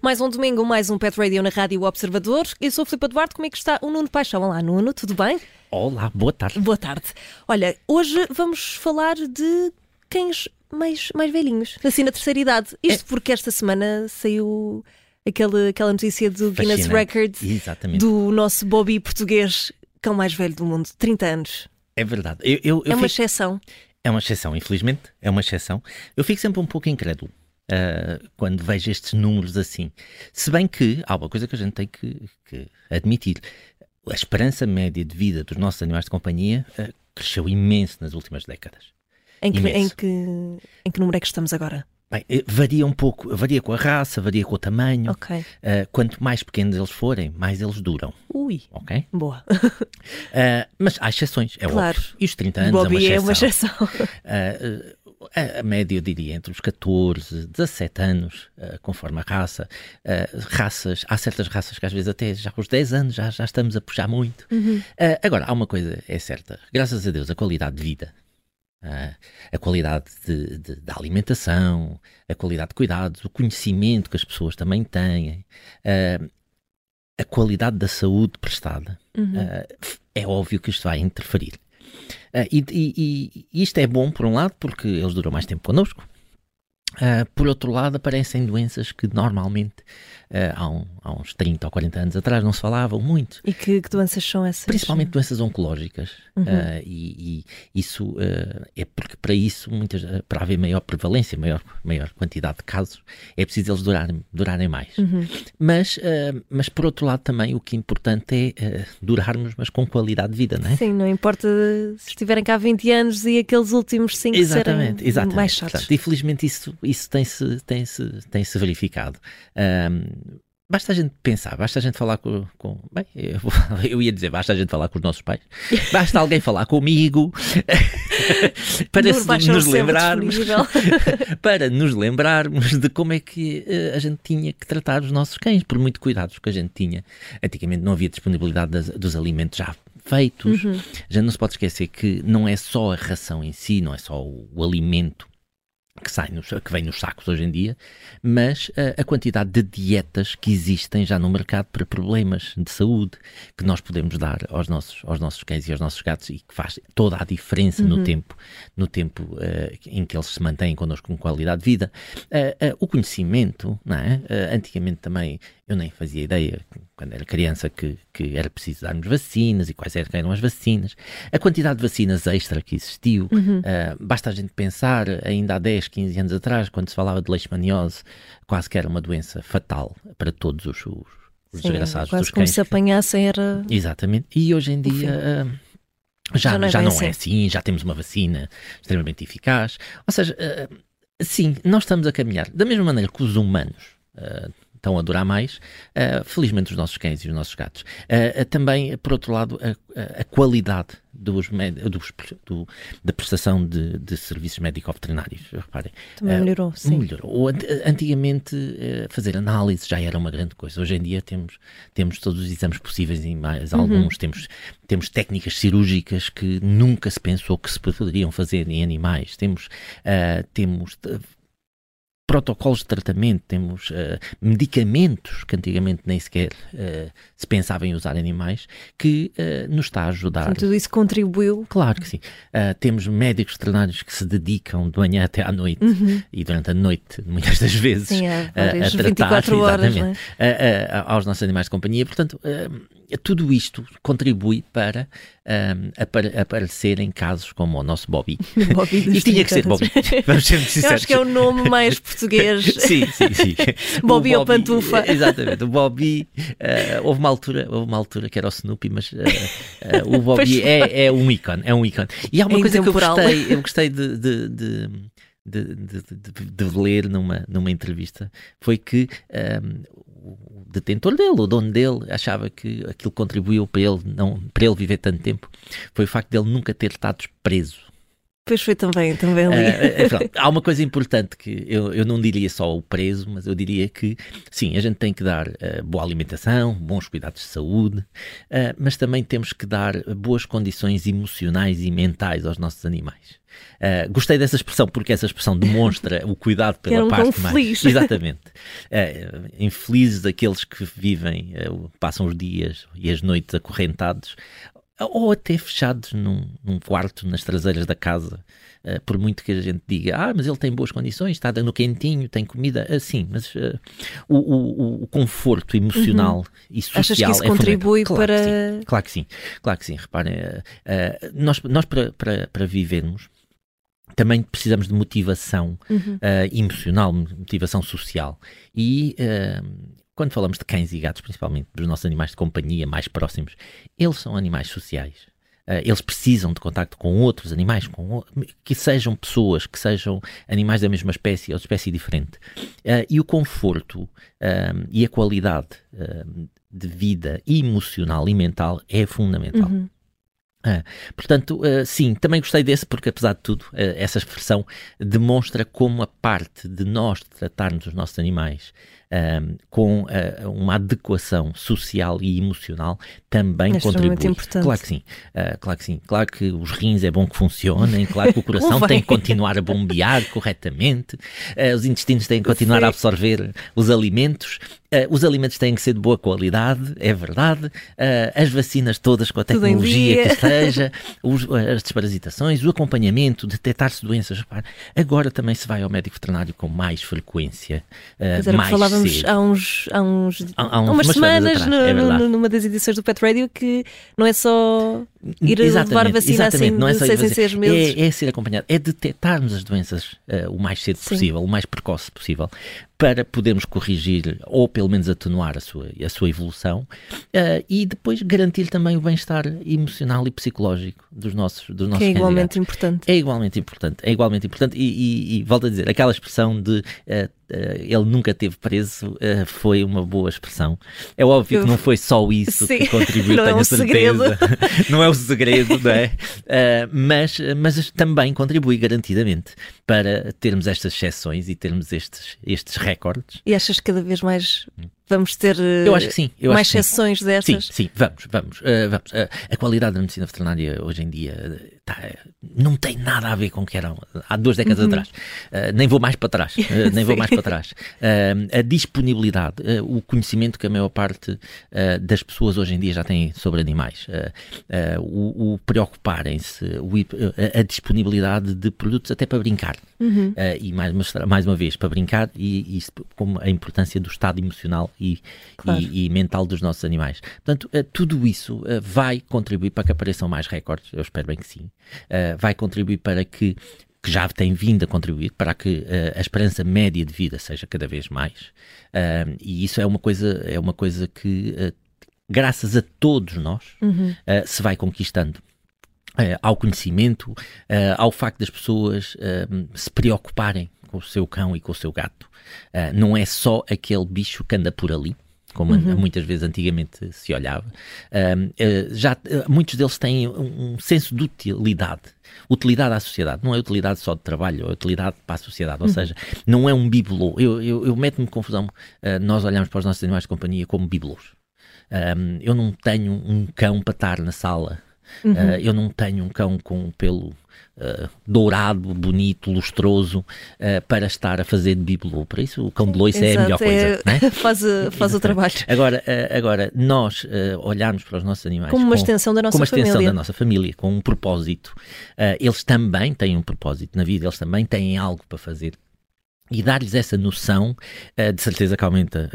Mais um domingo, mais um Pet Radio na Rádio Observador. Eu sou a Filipe Eduardo, como é que está o Nuno Paixão? Olá, Nuno, tudo bem? Olá, boa tarde. Boa tarde. Olha, hoje vamos falar de cães mais, mais velhinhos, assim na terceira idade. Isto é. porque esta semana saiu aquele, aquela notícia do Guinness. Records Exatamente. do nosso Bobby português, cão mais velho do mundo, 30 anos. É verdade. Eu, eu, eu é uma fico- exceção. é uma exceção, infelizmente. É uma exceção. Eu fico sempre um pouco incrédulo ah, quando vejo estes números assim. Se bem que há uma coisa que a gente tem que, que admitir. A esperança média de vida dos nossos animais de companhia ah, cresceu imenso nas últimas décadas. Em que, em, que, em que número é que estamos agora? Bem, eh, varia um pouco, varia com a raça, varia com o tamanho. Ok. Ah, quanto mais pequenos eles forem, mais eles duram, Ui, ok? boa. Ah, mas há exceções, é Claro. óbvio. E os 30 anos Bobby é uma exceção. exceção. Ah, a, média, eu diria, entre os 14, 17 anos, ah, conforme a raça. Ah, raças, há certas raças que às vezes até já aos 10 anos já, já estamos a puxar muito. Ah, agora, há uma coisa, é certa. Graças a Deus, a qualidade de vida, ah, a qualidade de, de- da alimentação, a qualidade de cuidados, o conhecimento que as pessoas também têm, ah, a qualidade da saúde prestada, ah, é óbvio que isto vai interferir. E, e- e isto é bom, por um lado, porque eles duram mais tempo connosco. Ah, por outro lado, aparecem doenças que normalmente ah, há, um- há uns 30 ou 40 anos atrás não se falavam muito. E que, que doenças são essas? Principalmente doenças oncológicas. Ah, e, e isso é porque para isso, muitas, para haver maior prevalência, maior, maior quantidade de casos, é preciso eles durarem, durarem mais. Mas, ah, mas por outro lado também o que é importante é durarmos, mas com qualidade de vida, não é? Sim, não importa se estiverem cá há 20 anos e aqueles últimos 5 Exatamente, serem exatamente. mais chatos. Portanto, infelizmente isso, isso tem-se tem -se, tem -se verificado. Ahm, basta a gente pensar, basta a gente falar com. com- bem, eu, eu ia dizer, basta a gente falar com os nossos pais, basta alguém falar comigo para nos lembrarmos. para nos lembrarmos de como é que eh, a gente tinha que tratar os nossos cães, por muito cuidados que a gente tinha. Antigamente não havia disponibilidade das- dos alimentos já feitos. Uhum. A gente não se pode esquecer que não é só a ração em si, não é só o, o alimento que, sai nos, que vem nos sacos hoje em dia, mas eh, a quantidade de dietas que existem já no mercado para problemas de saúde que nós podemos dar aos nossos, aos nossos cães e aos nossos gatos e que faz toda a diferença no tempo, no tempo eh, em que eles se mantêm connosco com qualidade de vida. Eh, eh, o conhecimento, não é? Antigamente também eu nem fazia ideia, quando era criança, que, que era preciso darmos vacinas e quais eram as vacinas. A quantidade de vacinas extra que existiu, eh, basta a gente pensar, ainda há 10, 15 anos atrás, quando se falava de leishmaniose, quase que era uma doença fatal para todos os, os, os Sim, desgraçados quase dos como cães. se apanhassem era. Exatamente. E hoje em dia. ah, já, Já não é já não é assim, já temos uma vacina extremamente eficaz. Ou seja, ah, sim, nós estamos a caminhar. Da mesma maneira que os humanos ah, estão a durar mais, ah, felizmente os nossos cães e os nossos gatos. Ah, ah, também, por outro lado, a, a- qualidade dos, dos- do- da prestação de, de serviços médico-veterinários. Reparem, Também melhorou, sim. Melhorou. Antigamente, fazer análise já era uma grande coisa. Hoje em dia temos, temos todos os exames possíveis e mais Uhum. alguns. Temos, temos técnicas cirúrgicas que nunca se pensou que se poderiam fazer em animais. Temos, temos protocolos de tratamento, temos ah, medicamentos que antigamente nem sequer ah, se pensava em usar animais, que ah, nos está a ajudar. Portanto, tudo isso contribuiu. Claro que sim. Temos médicos veterinários que se dedicam de manhã até à noite e durante a noite, muitas das vezes, Sim, há a- tratar 24 horas, aos nossos animais de companhia. Portanto, tudo isto contribui para ah, apare- aparecer em casos como o nosso Bobby. Bobby e tinha que ser 30 Bobby. Vamos ser muito Eu sinceros. acho que é o nome mais português. Sim, sim, sim. Bobby ou Pantufa. Exatamente. O Bobby, eh, houve, uma altura, houve uma altura que era o Snoopy, mas eh, eh, o Bobby é, é um ícone, é um ícone. E há uma É coisa que eu gostei, eu gostei de, de, de, de, de- de- de ler numa, numa entrevista, foi que o detentor dele, o dono dele, achava que aquilo contribuiu para ele, não, para ele viver tanto tempo, foi o facto de ele nunca ter estado preso. Pois foi também, também ali. Uh, há uma coisa importante que eu, eu não diria só o preso, mas eu diria que sim, a gente tem que dar uh, boa alimentação, bons cuidados de saúde, uh, mas também temos que dar boas condições emocionais e mentais aos nossos animais. Uh, gostei dessa expressão porque essa expressão demonstra o cuidado pela um parte mais. Feliz. Exatamente. Uh, infelizes aqueles que vivem, uh, passam os dias e as noites acorrentados ou até fechados num, num quarto nas traseiras da casa, uh, por muito que a gente diga, ah, mas ele tem boas condições, está no quentinho, tem comida, assim, mas uh, o, o, o, conforto emocional uhum. e social Achas que isso é contribui claro para... Que claro que sim, claro que sim, reparem, uh, nós, nós para, para, para vivermos, também precisamos de motivação uhum. emocional, motivação social. E quando falamos de cães e gatos, principalmente dos nossos animais de companhia mais próximos, eles são animais sociais. Uh, eles precisam de contacto com outros animais, com, que sejam pessoas, que sejam animais da mesma espécie ou de espécie diferente. Uh, e o conforto uh, e a qualidade de vida emocional e mental é fundamental. Uhum. portanto, sim, também gostei desse, porque apesar de tudo, essa expressão demonstra como a parte de nós tratarmos os nossos animais um, com uh, uma adequação social e emocional também é contribui. Importante. Claro que sim, uh, claro que sim. Claro que os rins é bom que funcionem, claro que o coração tem que continuar a bombear corretamente, uh, os intestinos têm que continuar a absorver os alimentos, Uh, os alimentos têm que ser de boa qualidade, é verdade. Uh, as vacinas todas com a tecnologia que esteja, os, as desparasitações, o acompanhamento, detectar-se doenças. Agora também se vai ao médico veterinário com mais frequência, uh, mais falávamos há uns, há uns, há, há uns umas, umas, semanas, semanas no, é no, numa das edições do Pet Radio que não é só ir exatamente, levar vacina assim não é seis em seis meses. É, é ser acompanhado, é detectarmos as doenças uh, o mais cedo Sim. possível, o mais precoce possível, para podermos corrigir ou pelo menos atenuar a sua, a sua evolução uh, e depois garantir também o bem-estar emocional e psicológico dos nossos dos nossos Que é igualmente importante. É igualmente importante, é igualmente importante e, e, e volto a dizer, aquela expressão de uh, Uh, ele nunca teve preso uh, foi uma boa expressão. É óbvio que não foi só isso Sim. que contribuiu, tenho é um certeza. não é o segredo, não é? Uh, mas, mas também contribui garantidamente para termos estas exceções e termos estes, estes recordes. E achas que cada vez mais vamos ter mais exceções destas? Sim, sim, vamos, vamos. vamos. a qualidade da medicina veterinária hoje em dia tá, não tem nada a ver com o que era há duas décadas uhum. atrás. nem vou mais para trás, nem vou mais para trás. Uh, a disponibilidade, uh, o conhecimento que a maior parte uh, das pessoas hoje em dia já têm sobre animais, o, o preocuparem-se, a disponibilidade de produtos até para brincar. Uhum. e mais, mais uma vez, para brincar e, e como a importância do estado emocional e, claro. e, e mental dos nossos animais. Portanto, tudo isso vai contribuir para que apareçam mais recordes, eu espero bem que sim. vai contribuir para que que já tem vindo a contribuir para que uh, a esperança média de vida seja cada vez mais. Uh, e isso é uma coisa, é uma coisa que, uh, graças a todos nós, uhum. se vai conquistando. ao conhecimento, ao facto das pessoas se preocuparem com o seu cão e com o seu gato. não é só aquele bicho que anda por ali, como uhum. muitas vezes antigamente se olhava. Uh, já, uh, muitos deles têm um, um, senso de utilidade. Utilidade à sociedade, não é utilidade só de trabalho, é utilidade para a sociedade, ou uhum. seja, não é um bibelô. Eu, eu, eu meto-me confusão, uh, nós olhamos para os nossos animais de companhia como bibelôs. Um, eu não tenho um cão para estar na sala, uhum. eu não tenho um cão com pelo Uh, dourado, bonito, lustroso, uh, para estar a fazer de bibelô. Para isso, o cão de loiça é a melhor coisa. É, né? faz, faz o trabalho. Agora, uh, agora nós olharmos para os nossos animais como uma com, extensão da nossa como uma família. extensão da nossa família, com um propósito. eles também têm um propósito na vida, eles também têm algo para fazer e dar-lhes essa noção, de certeza que aumenta.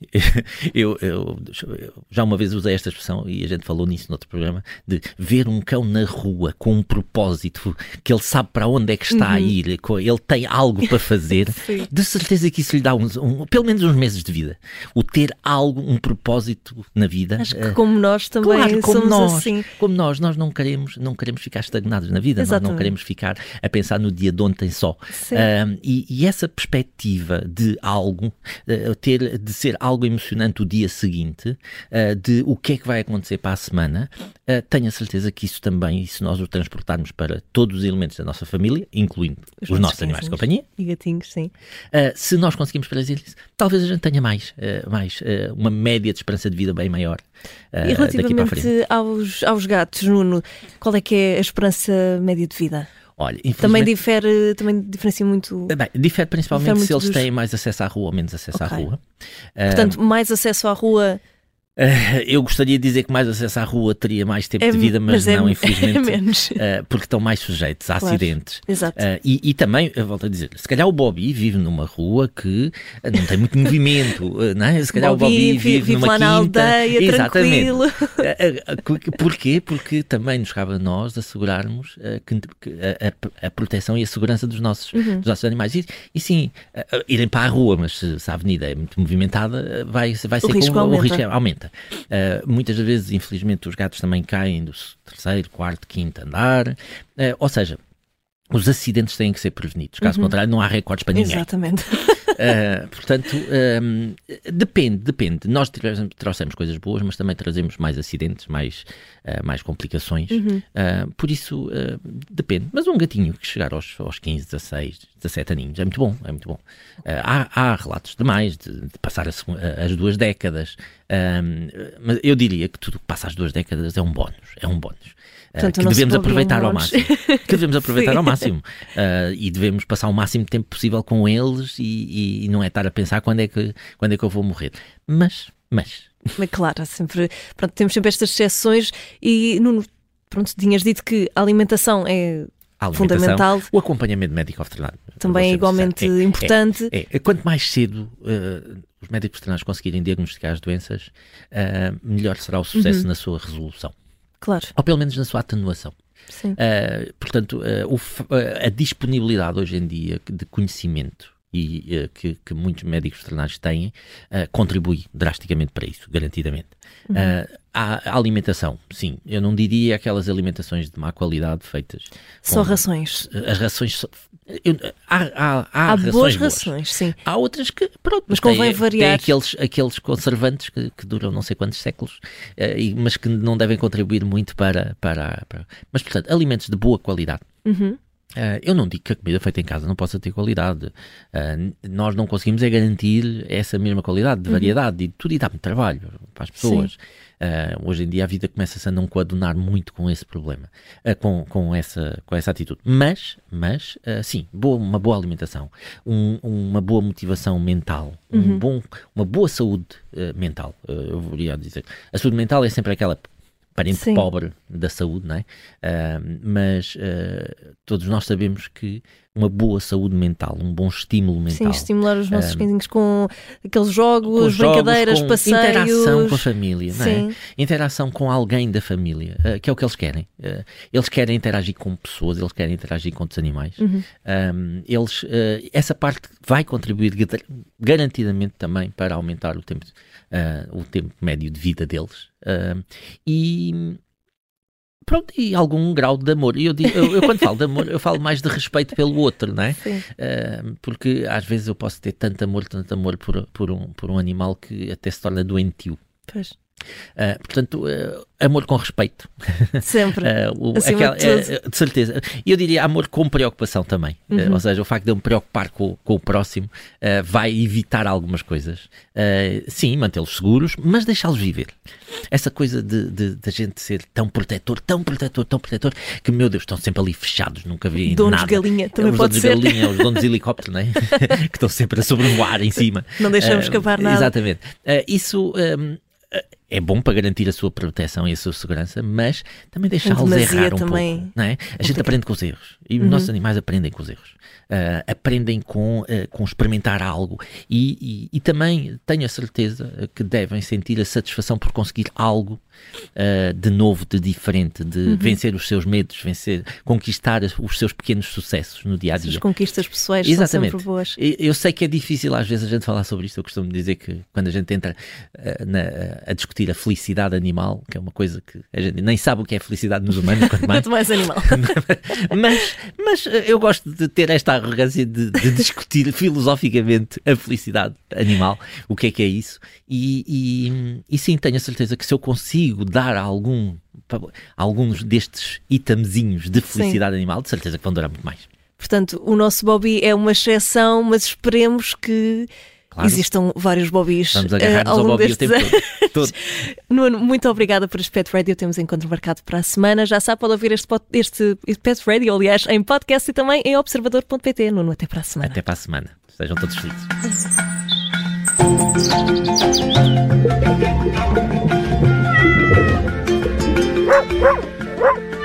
Eu, eu, eu, já uma vez usei esta expressão e a gente falou nisso no outro programa de ver um cão na rua com um propósito que ele sabe para onde é que está uhum. a ir, ele tem algo para fazer. de certeza que isso lhe dá uns, um, pelo menos uns meses de vida. O ter algo, um propósito na vida. Acho que uh, como nós também claro, como somos nós, assim. Como nós, nós não queremos, não queremos ficar estagnados na vida, nós não queremos ficar a pensar no dia de ontem só. Uh, e, e, essa perspectiva de algo, uh, ter, de ser algo algo emocionante o dia seguinte, uh, de o que é que vai acontecer para a semana, uh, tenho a certeza que isso também, se nós o transportarmos para todos os elementos da nossa família, incluindo os, os nossos animais de companhia, e gatinhos, sim. Uh, se nós conseguimos fazer isso, talvez a gente tenha mais, mais uma média de esperança de vida bem maior. e relativamente aos, aos gatos, Nuno, qual é que é a esperança média de vida? Olha, também difere, também diferencia muito. Bem, difere principalmente difere se eles dos... têm mais acesso à rua ou menos acesso okay. à rua. Portanto, mais acesso à rua eu gostaria de dizer que mais acesso à rua teria mais tempo é, de vida, mas, mas é, não, infelizmente, é uh, porque estão mais sujeitos a claro, acidentes. Exato. Uh, e, e, também, volto a dizer, se calhar o Bobby vive numa rua que não tem muito movimento, não é? Se calhar Bobby, o Bobby vive, vive numa lá quinta. na aldeia, Exatamente. tranquilo. Porquê? Porque também nos cabe a nós assegurarmos que, que a, a, proteção e a segurança dos nossos, uhum. dos nossos animais. E, e sim, irem para a rua, mas se, se a avenida é muito movimentada, vai, vai ser o risco aumenta. o risco aumenta. Uh, muitas vezes, infelizmente, os gatos também caem do terceiro, quarto, quinto andar. Uh, ou seja, os acidentes têm que ser prevenidos. Caso uhum. contrário, não há recordes para ninguém. Exatamente. uh, portanto, um, depende, depende. Nós trouxemos coisas boas, mas também trazemos mais acidentes, mais, uh, mais complicações. Uhum. Uh, por isso, depende. Mas um gatinho que chegar aos, aos 15, 16, 17 aninhos é muito bom, é muito bom. há, há relatos demais de, de passar as, as duas décadas, mas eu diria que tudo que passa as duas décadas é um bónus, é um bónus. Portanto, que devemos aproveitar ao máximo. que devemos aproveitar ao máximo. E devemos passar o máximo de tempo possível com eles e, e, e, não é estar a pensar quando é que, quando é que eu vou morrer. Mas, mas. Mas claro, sempre, pronto, temos sempre estas exceções e Nuno, pronto, tinhas dito que a alimentação é fundamental. O acompanhamento médico veterinário. Também é igualmente é, importante. É, é, quanto mais cedo uh, os médicos veterinários conseguirem diagnosticar as doenças, uh, melhor será o sucesso uhum. na sua resolução. Claro. Ou pelo menos na sua atenuação. Sim. Uh, portanto, o, a disponibilidade hoje em dia de conhecimento e uh, que, que, muitos médicos veterinários têm contribui drasticamente para isso, garantidamente. Uhum. A, a, alimentação, sim, eu não diria aquelas alimentações de má qualidade feitas. Só rações. As rações eu, há, há, há, há rações boas rações, sim. Há outras que, pronto, mas convém variar. Tem aqueles, aqueles conservantes que, que duram não sei quantos séculos, uh, e, mas que não devem contribuir muito para, para, para. Mas, portanto, alimentos de boa qualidade. Uhum. Uh, eu não digo que a comida feita em casa não possa ter qualidade. Uh, nós não conseguimos é garantir essa mesma qualidade de uhum. variedade uhum. e tudo e dá muito trabalho para as pessoas. Uh, hoje em dia a vida começa-se a não coadunar muito com esse problema, com, com, essa, com essa atitude. Mas, mas sim, boa, uma boa alimentação, um, uma boa motivação mental, uhum. um bom, uma boa saúde mental, eu voria dizer. A saúde mental é sempre aquela parente Sim. pobre da saúde, não é? Uh, mas uh, todos nós sabemos que uma boa saúde mental, um bom estímulo mental. Sim, estimular os nossos uh, cãezinhos com aqueles jogos, com brincadeiras, jogos, com passeios. Interação com a família, é? Interação com alguém da família, uh, que é o que eles querem. Uh, eles querem interagir com pessoas, eles querem interagir com outros animais. Uhum. Um, eles, essa parte vai contribuir garantidamente também para aumentar o tempo, o tempo médio de vida deles. e pronto, e algum grau de amor. E eu, digo, eu, eu, quando falo de amor, eu falo mais de respeito pelo outro, não é? Uh, porque às vezes eu posso ter tanto amor, tanto amor por, por, um, por um animal que até se torna doentio. Pois. Uh, portanto, uh, amor com respeito. Sempre. uh, o, aquela, de, de, certeza. E eu diria amor com preocupação também. Uhum. ou seja, o facto de eu me preocupar com, com o próximo vai evitar algumas coisas. sim, mantê-los seguros, mas deixá-los viver. Essa coisa de, de, de, a gente ser tão protetor, tão protetor, tão protetor, que, meu Deus, estão sempre ali fechados, nunca vi donos nada. Donos galinha, também os pode donos ser. galinha, os donos de helicóptero, não é? que estão sempre a sobrevoar em cima. Não deixamos escapar nada. Exatamente. isso... Um, é bom para garantir a sua proteção e a sua segurança, mas também deixá-los errar um também pouco. Não é? A gente aprende com os erros e uhum. os nossos animais aprendem com os erros. Uh, aprendem com, uh, com experimentar algo e, e, e, também tenho a certeza que devem sentir a satisfação por conseguir algo uh, de novo, de diferente, de uhum. vencer os seus medos, vencer, conquistar os seus pequenos sucessos no dia a dia. As conquistas pessoais Exatamente. são sempre boas. Eu sei que é difícil às vezes a gente falar sobre isto. Eu costumo dizer que quando a gente entra na, a discutir a felicidade animal, que é uma coisa que a gente nem sabe o que é felicidade nos humanos, quanto mais. Quanto mais animal. mas, mas eu gosto de ter esta arrogância de, de discutir filosoficamente a felicidade animal, o que é que é isso, e, e, e sim, tenho a certeza que se eu consigo dar algum alguns destes itemzinhos de felicidade sim. animal, de certeza que vão durar muito mais. Portanto, o nosso Bobby é uma exceção, mas esperemos que claro. existam vários Bobbies Vamos agarrar-nos uh, ao Bobby destes... o tempo todo. Nuno, muito obrigada por este Pet Radio. Temos encontro marcado para a semana. Já sabe, pode ouvir este, este, este Pet Radio, aliás, em podcast e também em observador.pt. Nuno, até para a semana. Até para a semana. Sejam todos felizes. Woof, woof, woof!